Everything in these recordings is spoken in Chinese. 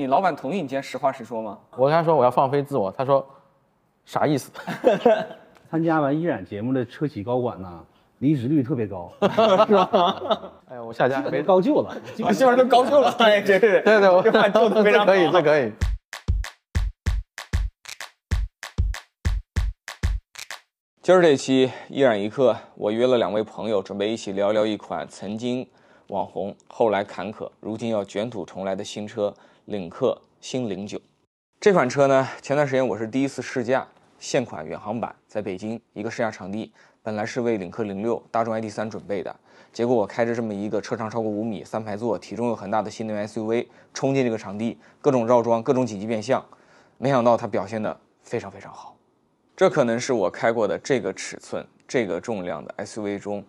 你老板同意你今天实话实说吗？我跟他说我要放飞自我，他说啥意思？参加完依然节目的车企高管呢，离职率特别高，是吧哎呀，我下家没高就了。基本上都高就了，哎，这是对对，我这话做的 非常这可以，好这可以。今儿这期一染一刻，我约了两位朋友，准备一起聊聊一款曾经网红，后来坎坷，如今要卷土重来的新车——领克新零九。这款车呢，前段时间我是第一次试驾，现款远航版，在北京一个试驾场地，本来是为领克零六、大众 ID.3 准备的，结果我开着这么一个车长超过五米、三排座、体重又很大的新能源 SUV 冲进这个场地，各种绕桩、各种紧急变向，没想到它表现的非常非常好。这可能是我开过的这个尺寸、这个重量的 SUV 中，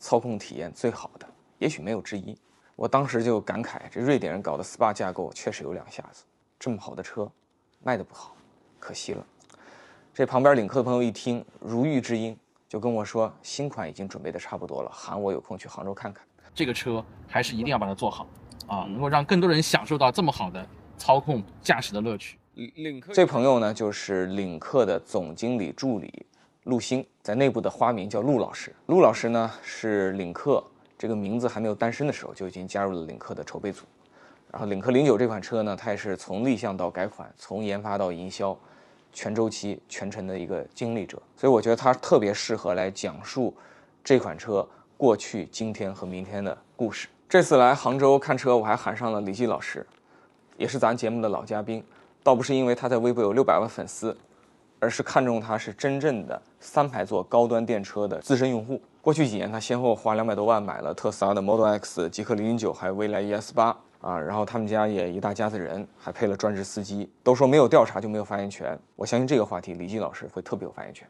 操控体验最好的，也许没有之一。我当时就感慨，这瑞典人搞的 SPA 架构确实有两下子。这么好的车，卖的不好，可惜了。这旁边领克的朋友一听，如遇知音，就跟我说，新款已经准备的差不多了，喊我有空去杭州看看。这个车还是一定要把它做好啊，能够让更多人享受到这么好的操控驾驶的乐趣。领克这朋友呢，就是领克的总经理助理陆星，在内部的花名叫陆老师。陆老师呢，是领克这个名字还没有诞生的时候就已经加入了领克的筹备组。然后领克零九这款车呢，它也是从立项到改款，从研发到营销，全周期全程的一个经历者。所以我觉得他特别适合来讲述这款车过去、今天和明天的故事。这次来杭州看车，我还喊上了李记老师，也是咱节目的老嘉宾。倒不是因为他在微博有六百万粉丝，而是看中他是真正的三排座高端电车的资深用户。过去几年，他先后花两百多万买了特斯拉的 Model X、极氪零零九，还有蔚来 ES 八啊。然后他们家也一大家子人，还配了专职司机。都说没有调查就没有发言权，我相信这个话题李记老师会特别有发言权。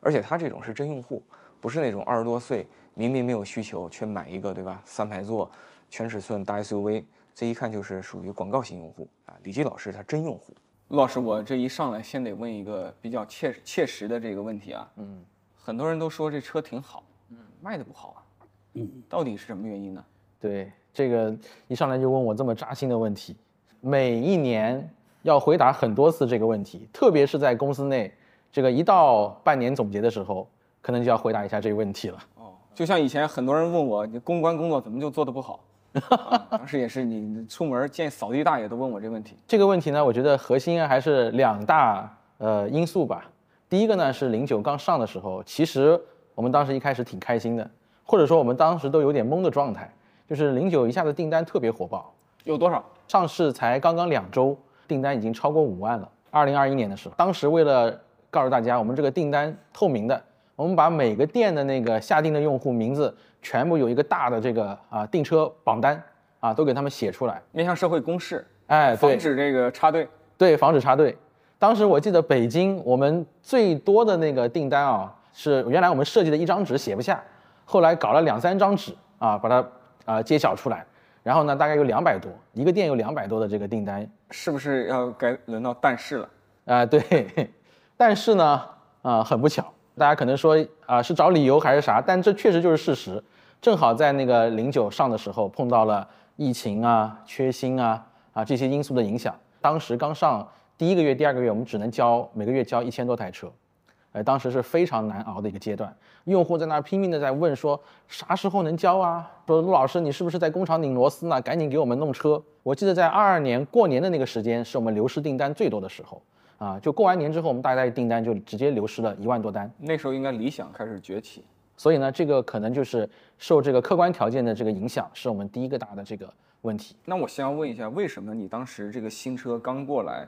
而且他这种是真用户，不是那种二十多岁明明没有需求却买一个对吧？三排座全尺寸大 SUV。这一看就是属于广告型用户啊！李基老师他真用户。陆老师，我这一上来先得问一个比较切切实的这个问题啊。嗯。很多人都说这车挺好，嗯，卖的不好啊。嗯。到底是什么原因呢？对，这个一上来就问我这么扎心的问题，每一年要回答很多次这个问题，特别是在公司内，这个一到半年总结的时候，可能就要回答一下这个问题了。哦，就像以前很多人问我，你公关工作怎么就做的不好？当时也是，你出门见扫地大爷都问我这问题。这个问题呢，我觉得核心还是两大呃因素吧。第一个呢是零九刚上的时候，其实我们当时一开始挺开心的，或者说我们当时都有点懵的状态，就是零九一下子订单特别火爆。有多少？上市才刚刚两周，订单已经超过五万了。二零二一年的时候，当时为了告诉大家我们这个订单透明的，我们把每个店的那个下订的用户名字。全部有一个大的这个啊订车榜单啊，都给他们写出来，面向社会公示，哎，防止这个插队，对，防止插队。当时我记得北京我们最多的那个订单啊，是原来我们设计的一张纸写不下，后来搞了两三张纸啊，把它啊揭晓出来，然后呢，大概有两百多，一个店有两百多的这个订单，是不是要该轮到但是了？啊，对，但是呢，啊，很不巧，大家可能说啊是找理由还是啥，但这确实就是事实。正好在那个零九上的时候碰到了疫情啊、缺芯啊啊这些因素的影响。当时刚上第一个月、第二个月，我们只能交每个月交一千多台车，呃，当时是非常难熬的一个阶段。用户在那拼命的在问说啥时候能交啊？说陆老师你是不是在工厂拧螺丝呢？赶紧给我们弄车。我记得在二二年过年的那个时间是我们流失订单最多的时候啊，就过完年之后我们大概订单就直接流失了一万多单。那时候应该理想开始崛起。所以呢，这个可能就是受这个客观条件的这个影响，是我们第一个大的这个问题。那我先要问一下，为什么你当时这个新车刚过来，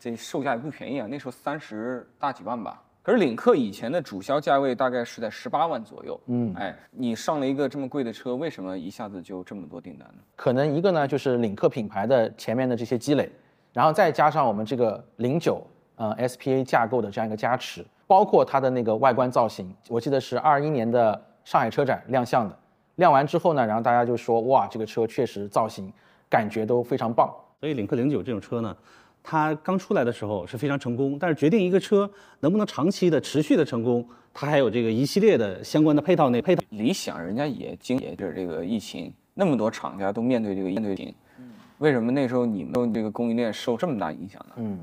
这售价也不便宜啊？那时候三十大几万吧。可是领克以前的主销价位大概是在十八万左右。嗯，哎，你上了一个这么贵的车，为什么一下子就这么多订单呢？可能一个呢，就是领克品牌的前面的这些积累，然后再加上我们这个零九呃 SPA 架构的这样一个加持。包括它的那个外观造型，我记得是二一年的上海车展亮相的，亮完之后呢，然后大家就说哇，这个车确实造型感觉都非常棒。所以领克零九这种车呢，它刚出来的时候是非常成功，但是决定一个车能不能长期的持续的成功，它还有这个一系列的相关的配套内配套。理想人家也经也就是这个疫情，那么多厂家都面对这个面对为什么那时候你们这个供应链受这么大影响呢？嗯，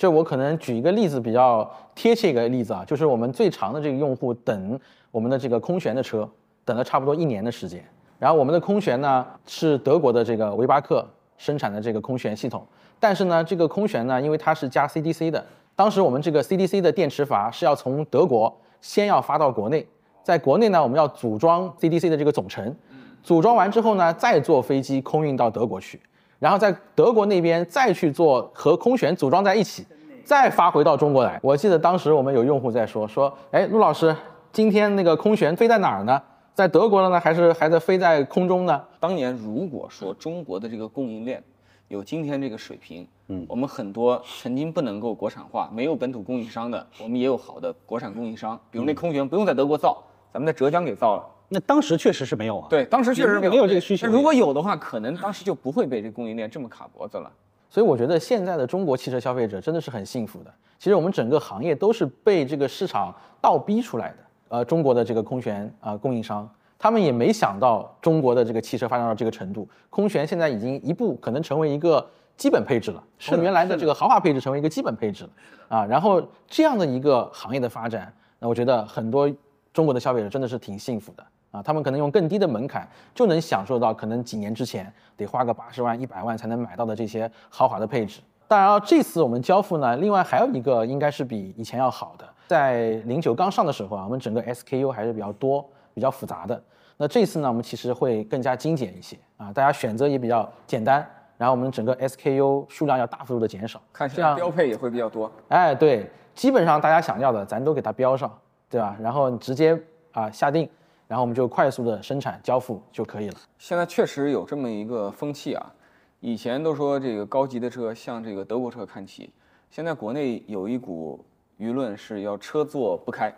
就我可能举一个例子比较贴切一个例子啊，就是我们最长的这个用户等我们的这个空悬的车，等了差不多一年的时间。然后我们的空悬呢是德国的这个维巴克生产的这个空悬系统，但是呢这个空悬呢，因为它是加 CDC 的，当时我们这个 CDC 的电池阀是要从德国先要发到国内，在国内呢我们要组装 CDC 的这个总成，组装完之后呢再坐飞机空运到德国去。然后在德国那边再去做和空悬组装在一起，再发回到中国来。我记得当时我们有用户在说说，哎，陆老师，今天那个空悬飞在哪儿呢？在德国了呢，还是还在飞在空中呢？当年如果说中国的这个供应链有今天这个水平，嗯，我们很多曾经不能够国产化、没有本土供应商的，我们也有好的国产供应商，比如那空悬不用在德国造，咱们在浙江给造了。那当时确实是没有啊。对，当时确实没有没有这个需求如果有的话，可能当时就不会被这供应链这么卡脖子了。所以我觉得现在的中国汽车消费者真的是很幸福的。其实我们整个行业都是被这个市场倒逼出来的。呃，中国的这个空悬啊、供应商，他们也没想到中国的这个汽车发展到这个程度，空悬现在已经一步可能成为一个基本配置了，是原来的这个豪华配置成为一个基本配置了啊。然后这样的一个行业的发展，那我觉得很多中国的消费者真的是挺幸福的啊，他们可能用更低的门槛就能享受到可能几年之前得花个八十万、一百万才能买到的这些豪华的配置。当然了，这次我们交付呢，另外还有一个应该是比以前要好的，在零九刚上的时候啊，我们整个 SKU 还是比较多、比较复杂的。那这次呢，我们其实会更加精简一些啊，大家选择也比较简单，然后我们整个 SKU 数量要大幅度的减少，看起这样来标配也会比较多。哎，对，基本上大家想要的咱都给它标上，对吧？然后你直接啊下定，然后我们就快速的生产交付就可以了。现在确实有这么一个风气啊，以前都说这个高级的车向这个德国车看齐，现在国内有一股舆论是要车坐不开，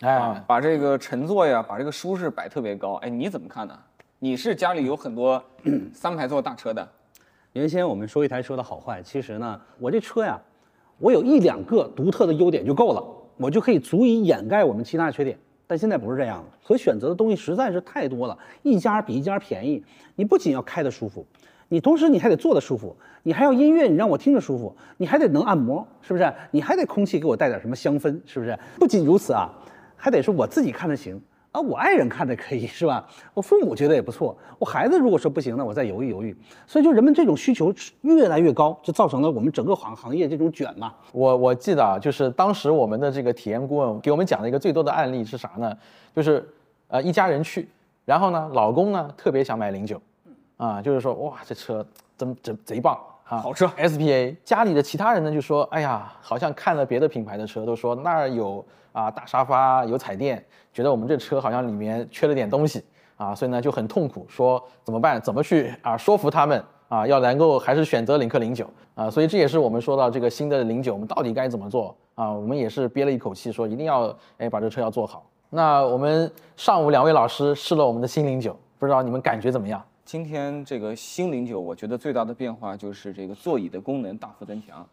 哎啊，，把这个乘坐呀，把这个舒适摆特别高。哎，你怎么看呢？你是家里有很多三排座大车的，原先我们说一台车的好坏，其实呢，我这车呀，我有一两个独特的优点就够了，我就可以足以掩盖我们其他缺点。但现在不是这样了，可选择的东西实在是太多了，一家比一家便宜。你不仅要开的舒服，你同时你还得坐的舒服，你还要音乐，你让我听着舒服，你还得能按摩，是不是？你还得空气给我带点什么香氛，是不是？不仅如此啊，还得是我自己看着行啊，我爱人看的可以，是吧？我父母觉得也不错，我孩子如果说不行，那我再犹豫犹豫。所以就人们这种需求越来越高，就造成了我们整个行行业这种卷嘛。我我记得啊，就是当时我们的这个体验顾问给我们讲的一个最多的案例是啥呢？就是呃一家人去，然后呢老公呢特别想买零九，啊就是说哇这车真真贼棒啊，好车 SPA。家里的其他人呢就说哎呀好像看了别的品牌的车，都说那儿有啊大沙发有彩电，觉得我们这车好像里面缺了点东西啊，所以呢就很痛苦，说怎么办？怎么去啊说服他们？啊，要能够还是选择领克零九啊，所以这也是我们说到这个新的零九，我们到底该怎么做啊？我们也是憋了一口气，说一定要哎把这车要做好。那我们上午两位老师试了我们的新零九，不知道你们感觉怎么样？今天这个新零九，我觉得最大的变化就是这个座椅的功能大幅增强，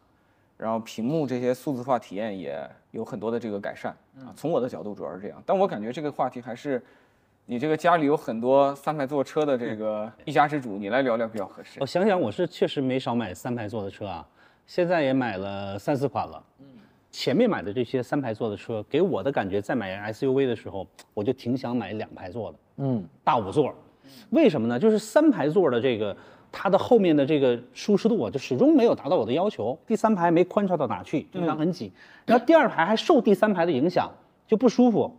然后屏幕这些数字化体验也有很多的这个改善啊。从我的角度主要是这样，但我感觉这个话题还是你这个家里有很多三排座车的这个一家之主，你来聊聊比较合适我。想想，我是确实没少买三排座的车啊，现在也买了三四款了。嗯，前面买的这些三排座的车，给我的感觉，在买 SUV 的时候，我就挺想买两排座的。嗯，大五座，为什么呢？就是三排座的这个，它的后面的这个舒适度啊，就始终没有达到我的要求。第三排没宽敞到哪去，经常很挤。然后第二排还受第三排的影响，就不舒服。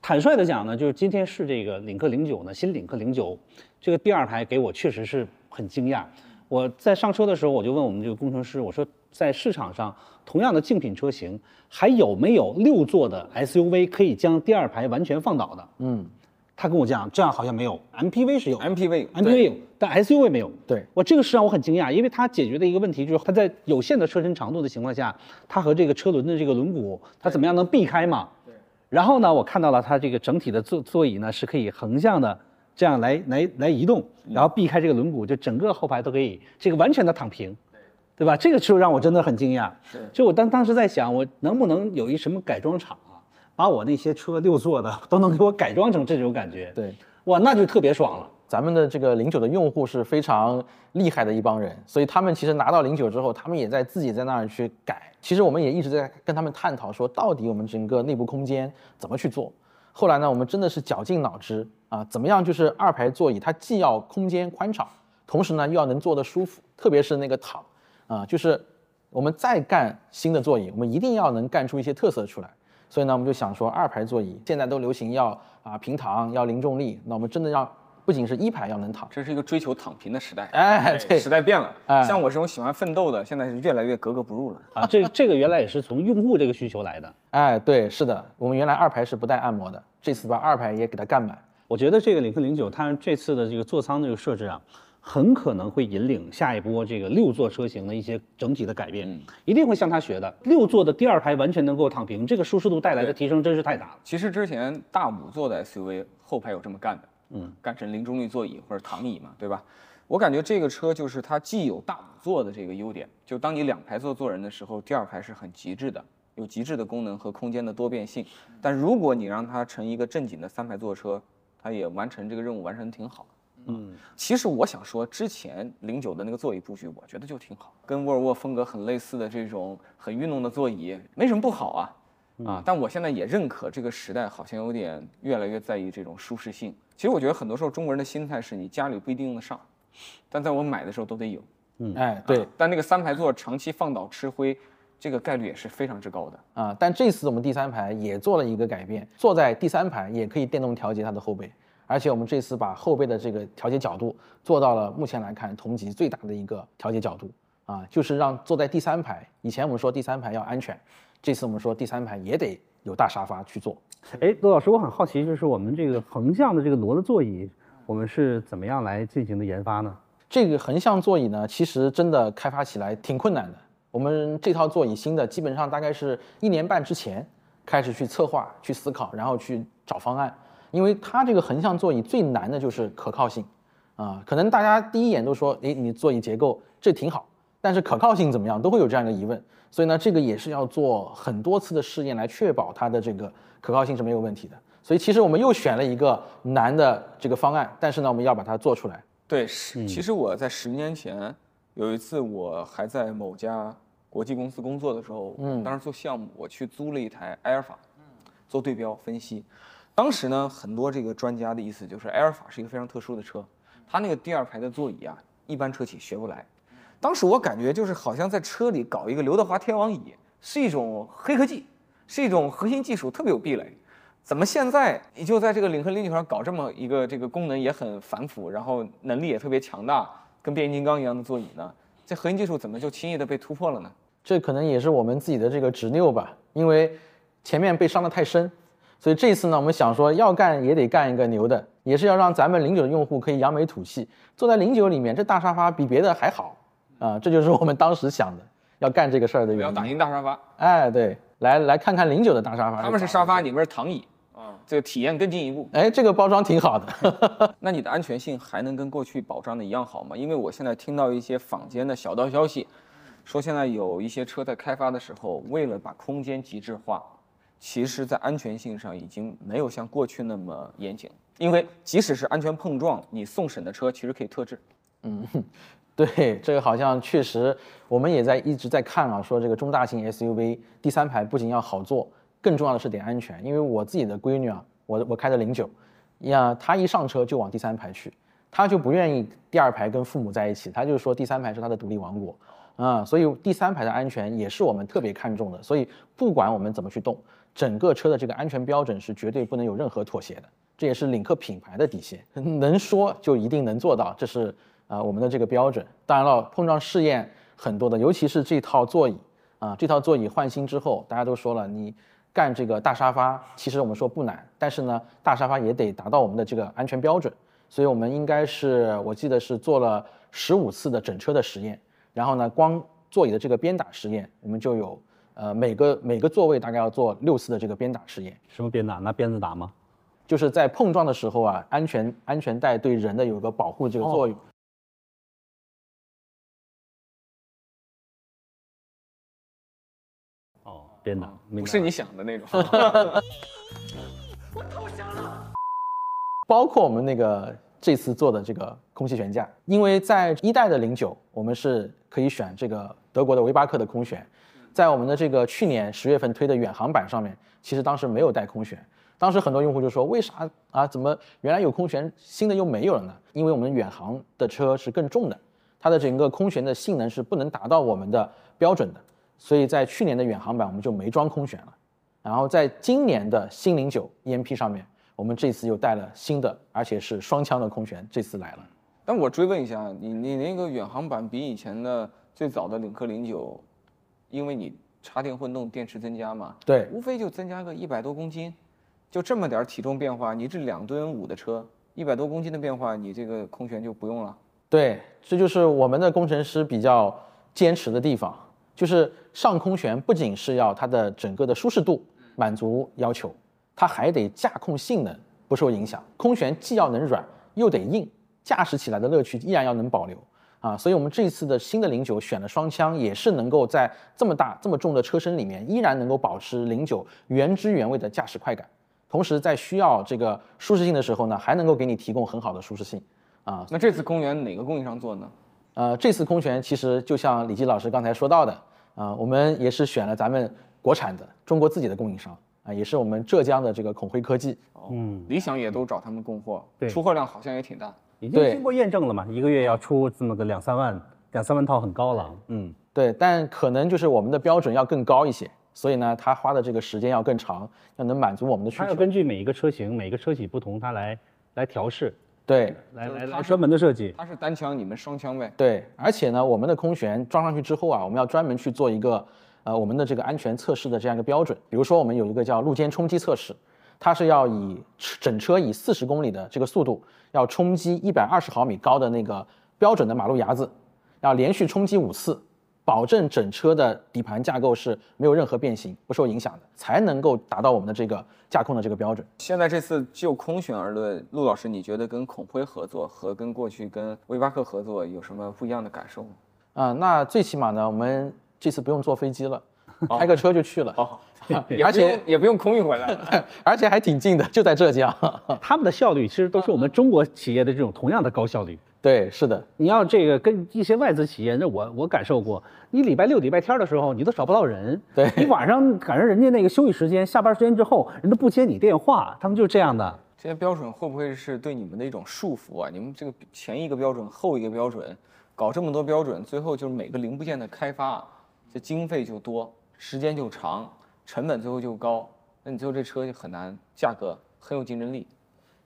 坦率的讲呢，就是今天是这个领克零九呢，新领克零九，这个第二排给我确实是很惊讶。我在上车的时候，我就问我们这个工程师，我说在市场上同样的竞品车型，还有没有六座的 SUV 可以将第二排完全放倒的？嗯，他跟我讲，这样好像没有，MPV 是有 MPV MPV 有，但 SUV 没有。对我这个是让我很惊讶，因为它解决的一个问题就是它在有限的车身长度的情况下，它和这个车轮的这个轮毂，它怎么样能避开嘛？对。然后呢，我看到了它这个整体的座座椅呢是可以横向的这样来来来移动，然后避开这个轮毂，就整个后排都可以这个完全的躺平。对吧？这个就让我真的很惊讶。是就我当当时在想，我能不能有一什么改装厂啊，把我那些车六座的都能给我改装成这种感觉？对，哇，那就特别爽了。咱们的这个零九的用户是非常厉害的一帮人，所以他们其实拿到零九之后，他们也在自己在那儿去改。其实我们也一直在跟他们探讨说，到底我们整个内部空间怎么去做。后来呢，我们真的是绞尽脑汁啊，怎么样就是二排座椅它既要空间宽敞，同时呢又要能坐得舒服，特别是那个躺啊，就是我们再干新的座椅，我们一定要能干出一些特色出来。所以呢，我们就想说，二排座椅现在都流行要啊平躺，要零重力，那我们真的要不仅是一排要能躺，这是一个追求躺平的时代。哎，对时，代变了。哎像我这种喜欢奋斗的，现在是越来越格格不入了。啊，这这个原来也是从用户这个需求来的。哎，对，是的，我们原来二排是不带按摩的，这次把二排也给它干满。我觉得这个领克零九它这次的这个座舱这个设置啊，很可能会引领下一波这个六座车型的一些整体的改变，一定会向它学的。六座的第二排完全能够躺平，这个舒适度带来的提升真是太大了。其实之前大五座的 SUV 后排有这么干的，嗯，干成零重力座椅或者躺椅嘛，对吧？我感觉这个车就是它既有大五座的这个优点，就当你两排座坐人的时候，第二排是很极致的，有极致的功能和空间的多变性。但如果你让它成一个正经的三排座车，它也完成这个任务完成得挺好。嗯，其实我想说，之前零九的那个座椅布局，我觉得就挺好，跟沃尔沃风格很类似的这种很运动的座椅，没什么不好啊。啊，但我现在也认可这个时代好像有点越来越在意这种舒适性。其实我觉得很多时候中国人的心态是你家里不一定用得上，但在我买的时候都得有。嗯哎，对啊，但那个三排座长期放倒吃灰，这个概率也是非常之高的。啊，但这次我们第三排也做了一个改变，坐在第三排也可以电动调节它的后背，而且我们这次把后背的这个调节角度做到了目前来看同级最大的一个调节角度啊，就是让坐在第三排，以前我们说第三排要安全，这次我们说第三排也得有大沙发去坐。哎，罗老师，我很好奇，就是我们这个横向的这个挪的座椅，我们是怎么样来进行的研发呢？这个横向座椅呢，其实真的开发起来挺困难的。我们这套座椅新的，基本上大概是一年半之前开始去策划、去思考，然后去找方案。因为它这个横向座椅最难的就是可靠性，啊，可能大家第一眼都说，诶，你座椅结构这挺好，但是可靠性怎么样，都会有这样一个疑问。所以呢，这个也是要做很多次的试验来确保它的这个可靠性是没有问题的。所以其实我们又选了一个难的这个方案，但是呢，我们要把它做出来。对，是。其实我在十年前有一次，我还在某家国际公司工作的时候，嗯，当时做项目，我去租了一台埃尔法，做对标分析。当时呢，很多这个专家的意思就是，埃尔法是一个非常特殊的车，它那个第二排的座椅啊，一般车企学不来。当时我感觉就是好像在车里搞一个刘德华天王椅，是一种黑科技，是一种核心技术，特别有壁垒。怎么现在你就在这个领克零九上搞这么一个这个功能也很繁复，然后能力也特别强大，跟变形金刚一样的座椅呢？这核心技术怎么就轻易的被突破了呢？这可能也是我们自己的这个执拗吧，因为前面被伤得太深，所以这次呢，我们想说要干也得干一个牛的，也是要让咱们零九的用户可以扬眉吐气，坐在零九里面，这大沙发比别的还好啊、这就是我们当时想的要干这个事儿的原因。要打赢大沙发，哎，对，来来看看零九的大沙发，他们是沙发，你们是躺椅，啊，这个体验更进一步。哎，这个包装挺好的。那你的安全性还能跟过去保障的一样好吗？因为我现在听到一些坊间的小道消息，说现在有一些车在开发的时候，为了把空间极致化，其实在安全性上已经没有像过去那么严谨。因为即使是安全碰撞，你送审的车其实可以特制。对，这个好像确实，我们也在一直在看啊，说这个中大型 SUV 第三排不仅要好坐，更重要的是得安全。因为我自己的闺女啊，我我开的零九，呀，她一上车就往第三排去，她就不愿意第二排跟父母在一起，她就说第三排是她的独立王国啊。所以第三排的安全也是我们特别看重的。所以不管我们怎么去动，整个车的这个安全标准是绝对不能有任何妥协的，这也是领克品牌的底线，能说就一定能做到，这是。啊，我们的这个标准，当然了，碰撞试验很多的，尤其是这套座椅啊，这套座椅换新之后，大家都说了，你干这个大沙发，其实我们说不难，但是呢，大沙发也得达到我们的这个安全标准，所以我们应该是，我记得是做了十五次的整车的实验，然后呢，光座椅的这个鞭打实验，我们就有呃每个每个座位大概要做六次的这个鞭打实验，什么鞭打？拿鞭子打吗？就是在碰撞的时候啊，安全安全带对人的有个保护这个作用。哦，不是你想的那种。我投降了包括我们那个这次做的这个空气悬架，因为在一代的零九，我们是可以选这个德国的维巴克的空悬，在我们的这个去年十月份推的远航版上面，其实当时没有带空悬。当时很多用户就说，为啥啊？怎么原来有空悬，新的又没有了呢？因为我们远航的车是更重的，它的整个空悬的性能是不能达到我们的标准的，所以在去年的远航版我们就没装空悬了。然后在今年的新零九 EMP 上面，我们这次又带了新的，而且是双枪的空悬，这次来了。但我追问一下，你你那个远航版比以前的最早的领克零九，因为你插电混动，电池增加嘛，对，无非就增加个一百多公斤，就这么点儿体重变化，你这两吨五的车，一百多公斤的变化，你这个空悬就不用了。对，这就是我们的工程师比较坚持的地方，就是上空悬不仅是要它的整个的舒适度满足要求，它还得驾控性能不受影响。空悬既要能软又得硬，驾驶起来的乐趣依然要能保留啊。所以我们这一次的新的零九选了双枪，也是能够在这么大这么重的车身里面，依然能够保持零九原汁原味的驾驶快感，同时在需要这个舒适性的时候呢，还能够给你提供很好的舒适性啊。那这次空悬哪个供应商做呢？呃，这次空悬其实就像李基老师刚才说到的，啊、我们也是选了咱们国产的中国自己的供应商啊、也是我们浙江的这个孔辉科技。嗯，理想也都找他们供货，对出货量好像也挺大。已经经过验证了嘛，一个月要出这么个两三万，两三万套很高了。嗯，对，但可能就是我们的标准要更高一些，所以呢，它花的这个时间要更长，要能满足我们的需求它要。根据每一个车型、每个车企不同，它来来调试，对来来来专门的设计。它是单枪，你们双枪呗。对，而且呢，我们的空悬装上去之后啊，我们要专门去做一个呃我们的这个安全测试的这样一个标准。比如说，我们有一个叫路肩冲击测试，它是要以整车以四十公里的这个速度，要冲击一百二十毫米高的那个标准的马路牙子，要连续冲击五次，保证整车的底盘架构是没有任何变形、不受影响的，才能够达到我们的这个驾控的这个标准。现在这次就空悬而论，陆老师，你觉得跟孔辉合作和跟过去跟威巴克合作有什么不一样的感受吗？啊、那最起码呢，我们这次不用坐飞机了，开个车就去了。哦，而且也不用空运回来。而且还挺近的，就在浙江。他们的效率其实都是我们中国企业的这种同样的高效率。对，是的，你要这个跟一些外资企业，那我我感受过，你礼拜六、礼拜天的时候，你都找不到人。对你晚上赶上人家那个休息时间、下班时间之后，人都不接你电话，他们就是这样的。这些标准会不会是对你们的一种束缚啊？你们这个前一个标准后一个标准，搞这么多标准，最后就是每个零部件的开发，这经费就多，时间就长，成本最后就高，那你最后这车就很难，价格很有竞争力。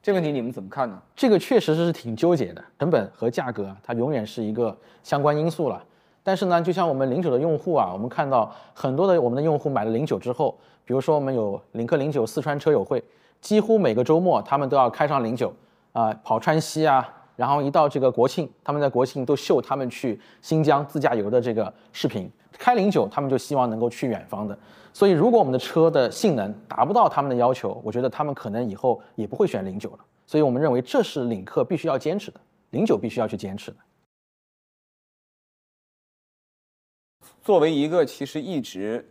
这个问题你们怎么看呢？这个确实是挺纠结的，成本和价格它永远是一个相关因素了。但是呢，就像我们零九的用户啊，我们看到很多的我们的用户买了零九之后，比如说我们有领克零九四川车友会，几乎每个周末他们都要开上零九啊，跑川西啊，然后一到这个国庆，他们在国庆都秀他们去新疆自驾游的这个视频。开零九，他们就希望能够去远方的。所以，如果我们的车的性能达不到他们的要求，我觉得他们可能以后也不会选零九了。所以我们认为这是领克必须要坚持的，零九必须要去坚持的。作为一个其实一直，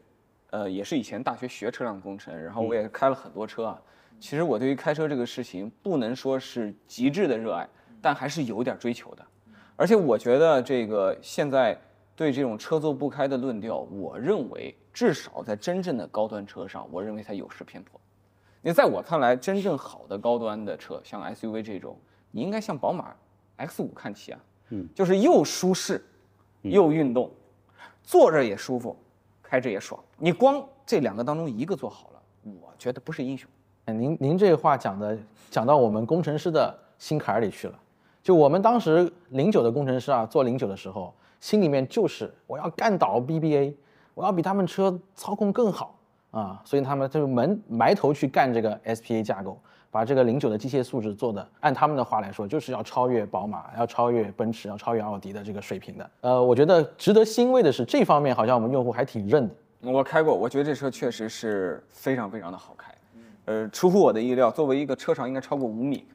呃，也是以前大学学车辆工程，然后我也开了很多车啊。其实我对于开车这个事情不能说是极致的热爱，但还是有点追求的。而且我觉得这个现在对这种车座不开的论调，我认为至少在真正的高端车上，我认为它有失偏颇。你在我看来，真正好的高端的车，像 SUV 这种，你应该向宝马 X 五看齐啊，嗯，就是又舒适，又运动，坐着也舒服，开着也爽。你光这两个当中一个做好了，我觉得不是英雄。哎您您这话讲的讲到我们工程师的心坎儿里去了。就我们当时零九的工程师啊，做零九的时候，心里面就是我要干倒 BBA，我要比他们车操控更好啊，所以他们就门埋头去干这个 SPA 架构，把这个零九的机械素质做的，按他们的话来说，就是要超越宝马，要超越奔驰，要超越奥迪的这个水平的。呃，我觉得值得欣慰的是，这方面好像我们用户还挺认的。我开过，我觉得这车确实是非常非常的好开，呃，出乎我的意料，作为一个车长应该超过五米，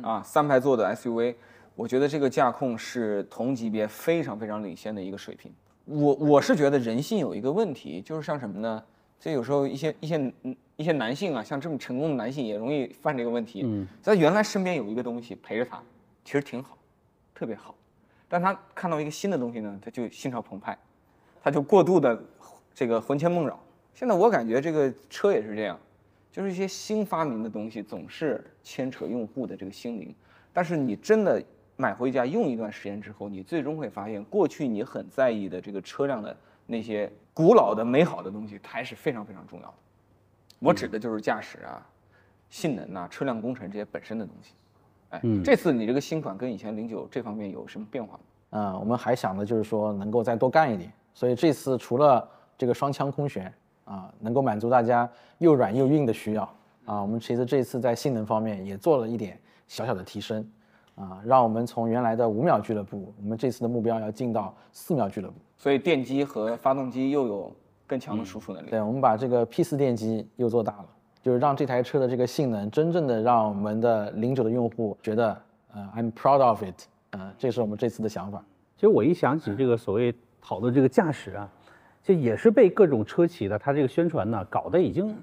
啊，三排座的 SUV，我觉得这个驾控是同级别非常非常领先的一个水平。我我是觉得人性有一个问题，就是像什么呢？这有时候一些一些嗯一些男性啊，像这么成功的男性也容易犯这个问题。嗯，在原来身边有一个东西陪着他，其实挺好，特别好。但他看到一个新的东西呢，他就心潮澎湃，他就过度的这个魂牵梦绕。现在我感觉这个车也是这样，就是一些新发明的东西总是牵扯用户的这个心灵，但是你真的买回家用一段时间之后，你最终会发现，过去你很在意的这个车辆的那些古老的美好的东西，它还是非常非常重要的。我指的就是驾驶啊、性能啊、车辆工程这些本身的东西。哎，这次你这个新款跟以前零九这方面有什么变化吗？嗯，我们还想的就是说能够再多干一点，所以这次除了这个双腔空悬啊，能够满足大家又软又硬的需要啊，我们其实这次在性能方面也做了一点小小的提升啊，让我们从原来的五秒俱乐部，我们这次的目标要进到四秒俱乐部。所以电机和发动机又有更强的输出能力。对，我们把这个 P 四电机又做大了，就是让这台车的这个性能真正的让我们的零九的用户觉得，呃，I'm proud of it，呃，这是我们这次的想法。其实我一想起这个所谓讨论这个驾驶啊，就也是被各种车企的它这个宣传呢搞得已经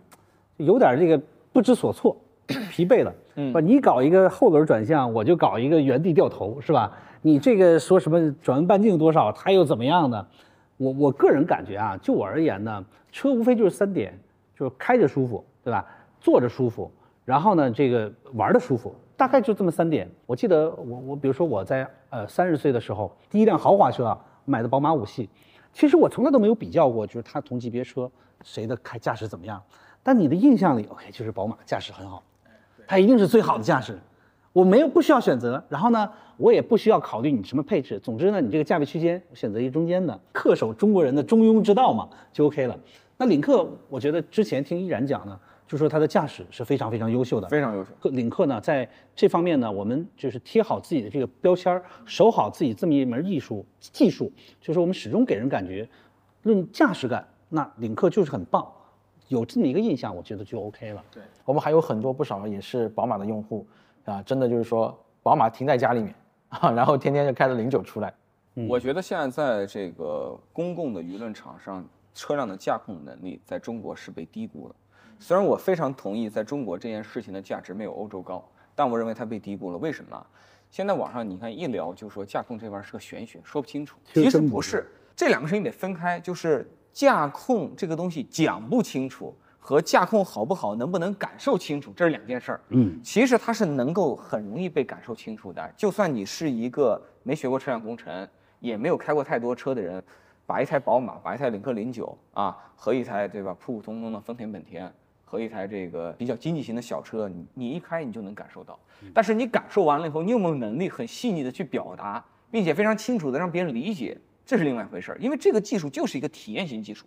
有点这个不知所措、疲惫了。嗯，你搞一个后轮转向，我就搞一个原地掉头，是吧？你这个说什么转弯半径多少，它又怎么样呢？我我个人感觉啊，就我而言呢，车无非就是三点，就是开着舒服，对吧？坐着舒服，然后呢，这个玩的舒服，大概就这么三点。我记得我我比如说我在呃三十岁的时候，第一辆豪华车啊，买的宝马五系，其实我从来都没有比较过，就是它同级别车谁的开驾驶怎么样。但你的印象里，OK，就是宝马驾驶很好，它一定是最好的驾驶。我没有不需要选择，然后呢，我也不需要考虑你什么配置。总之呢，你这个价位区间，我选择一中间的，恪守中国人的中庸之道嘛，就 OK 了。那领克，我觉得之前听依然讲呢，就说它的驾驶是非常非常优秀的，非常优秀。领克呢，在这方面呢，我们就是贴好自己的这个标签儿，守好自己这么一门艺术技术，就是我们始终给人感觉，论驾驶感，那领克就是很棒，有这么一个印象，我觉得就 OK 了。对，我们还有很多不少也是宝马的用户啊，真的就是说宝马停在家里面啊，然后天天就开着零九出来。我觉得现在在这个公共的舆论场上，车辆的驾控能力在中国是被低估了。虽然我非常同意在中国这件事情的价值没有欧洲高，但我认为它被低估了。为什么？现在网上你看一聊就说驾控这玩意儿是个玄学，说不清楚。其实不是，这两个事情得分开，就是驾控这个东西讲不清楚和驾控好不好、能不能感受清楚，这是两件事儿。嗯，其实它是能够很容易被感受清楚的。就算你是一个没学过车辆工程，也没有开过太多车的人，把一台宝马、把一台领克零九啊和一台对吧普普通通的丰田、本田和一台这个比较经济型的小车，你你一开你就能感受到。但是你感受完了以后，你有没有能力很细腻的去表达，并且非常清楚的让别人理解，这是另外一回事儿。因为这个技术就是一个体验型技术。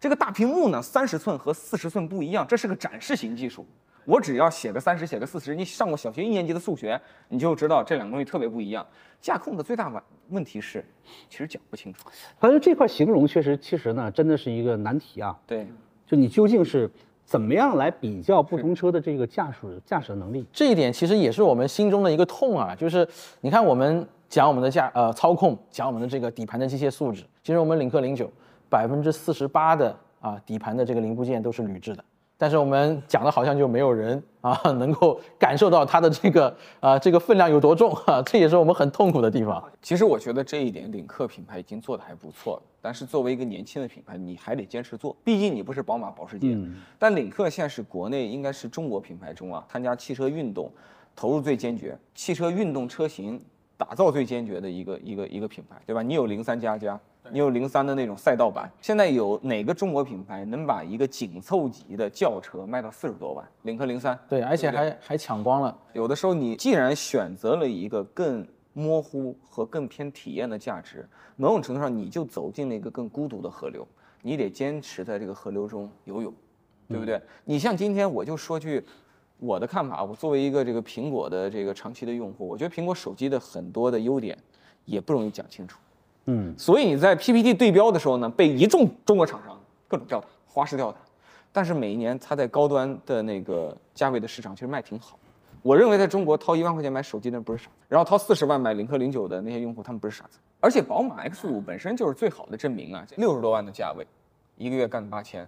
这个大屏幕呢，三十寸和四十寸不一样，这是个展示型技术。我只要写个三十，写个四十，你上过小学一年级的数学，你就知道这两个东西特别不一样。驾控的最大问问题是，其实讲不清楚。反正这块形容确实，其实呢，真的是一个难题啊。对，就你究竟是怎么样来比较不同车的这个驾驶驾驶能力？这一点其实也是我们心中的一个痛啊，就是你看我们讲我们的驾呃操控，讲我们的这个底盘的机械素质，其实我们领克零九百分之四十八的啊底盘的这个零部件都是铝制的，但是我们讲的好像就没有人啊能够感受到它的这个啊这个分量有多重啊，这也是我们很痛苦的地方。其实我觉得这一点领克品牌已经做得还不错了，但是作为一个年轻的品牌，你还得坚持做，毕竟你不是宝马、保时捷。嗯但领克现在是国内应该是中国品牌中啊，参加汽车运动投入最坚决、汽车运动车型打造最坚决的一个一个一个品牌，对吧？你有零三加加，你有零三的那种赛道版，现在有哪个中国品牌能把一个紧凑级的轿车卖到四十多万？领克零三，对，而且还还抢光了。有的时候你既然选择了一个更模糊和更偏体验的价值，某种程度上你就走进了一个更孤独的河流，你得坚持在这个河流中游泳，对不对？你像今天我就说句我的看法，我作为一个这个苹果的这个长期的用户，我觉得苹果手机的很多的优点也不容易讲清楚。嗯，所以你在 PPT 对标的时候呢，被一众中国厂商各种吊打，花式吊打。但是每一年它在高端的那个价位的市场其实卖挺好。我认为在中国掏一万块钱买手机的人不是傻子，然后掏四十万买领克零九的那些用户他们不是傻子。而且宝马 X 五本身就是最好的证明啊，六十多万的价位，一个月干八千。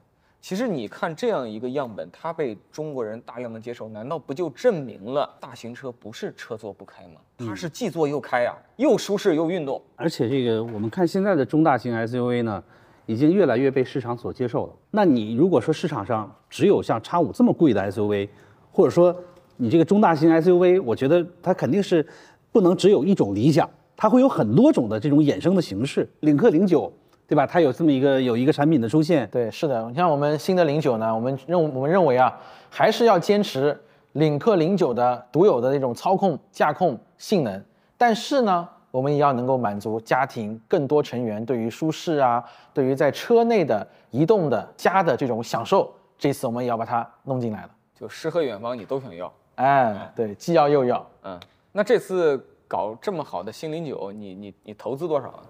其实你看这样一个样本，它被中国人大量的接受，难道不就证明了大型车不是车坐不开吗？它是既坐又开啊，又舒适又运动。而且这个我们看现在的中大型 SUV 呢，已经越来越被市场所接受了。那你如果说市场上只有像叉五这么贵的 SUV，或者说你这个中大型 SUV，我觉得它肯定是不能只有一种理想，它会有很多种的这种衍生的形式。领克零九，对吧？它有这么一个有一个产品的出现，对，是的，你像我们新的零九呢，我们认我们认为啊，还是要坚持领克零九的独有的那种操控、驾控性能，但是呢，我们也要能够满足家庭更多成员对于舒适啊，对于在车内的移动的家的这种享受，这次我们也要把它弄进来了。就诗和远方你都想要，哎，对，既要又要。嗯，那这次搞这么好的新零九，你你你投资多少啊？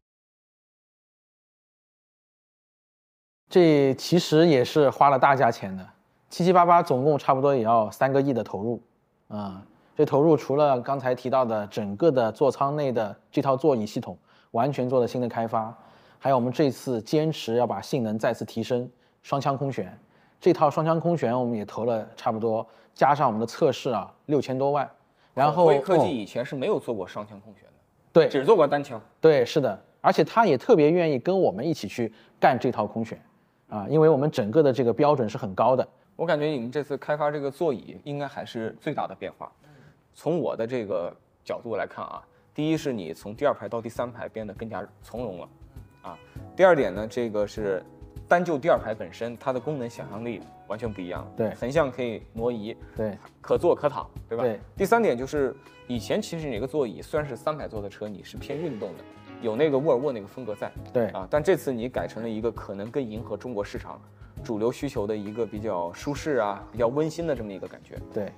这其实也是花了大价钱的，七七八八总共差不多也要三个亿的投入，啊、这投入除了刚才提到的整个的座舱内的这套座椅系统完全做了新的开发，还有我们这次坚持要把性能再次提升，双腔空悬，这套双腔空悬我们也投了差不多，加上我们的测试啊六千多万，然后辉科技哦以前是没有做过双腔空悬的，对。只做过单腔。对，是的，而且他也特别愿意跟我们一起去干这套空悬，啊，因为我们整个的这个标准是很高的。我感觉你们这次开发这个座椅应该还是最大的变化。从我的这个角度来看啊，第一是你从第二排到第三排变得更加从容了，啊，第二点呢，这个是单就第二排本身，它的功能想象力完全不一样。对横向可以挪移，对可坐可躺，对吧？对。第三点就是以前其实你这个座椅虽然是三排座的车，你是偏运动的，有那个沃尔沃那个风格在，对啊，但这次你改成了一个可能更迎合中国市场主流需求的一个比较舒适啊、比较温馨的这么一个感觉。对，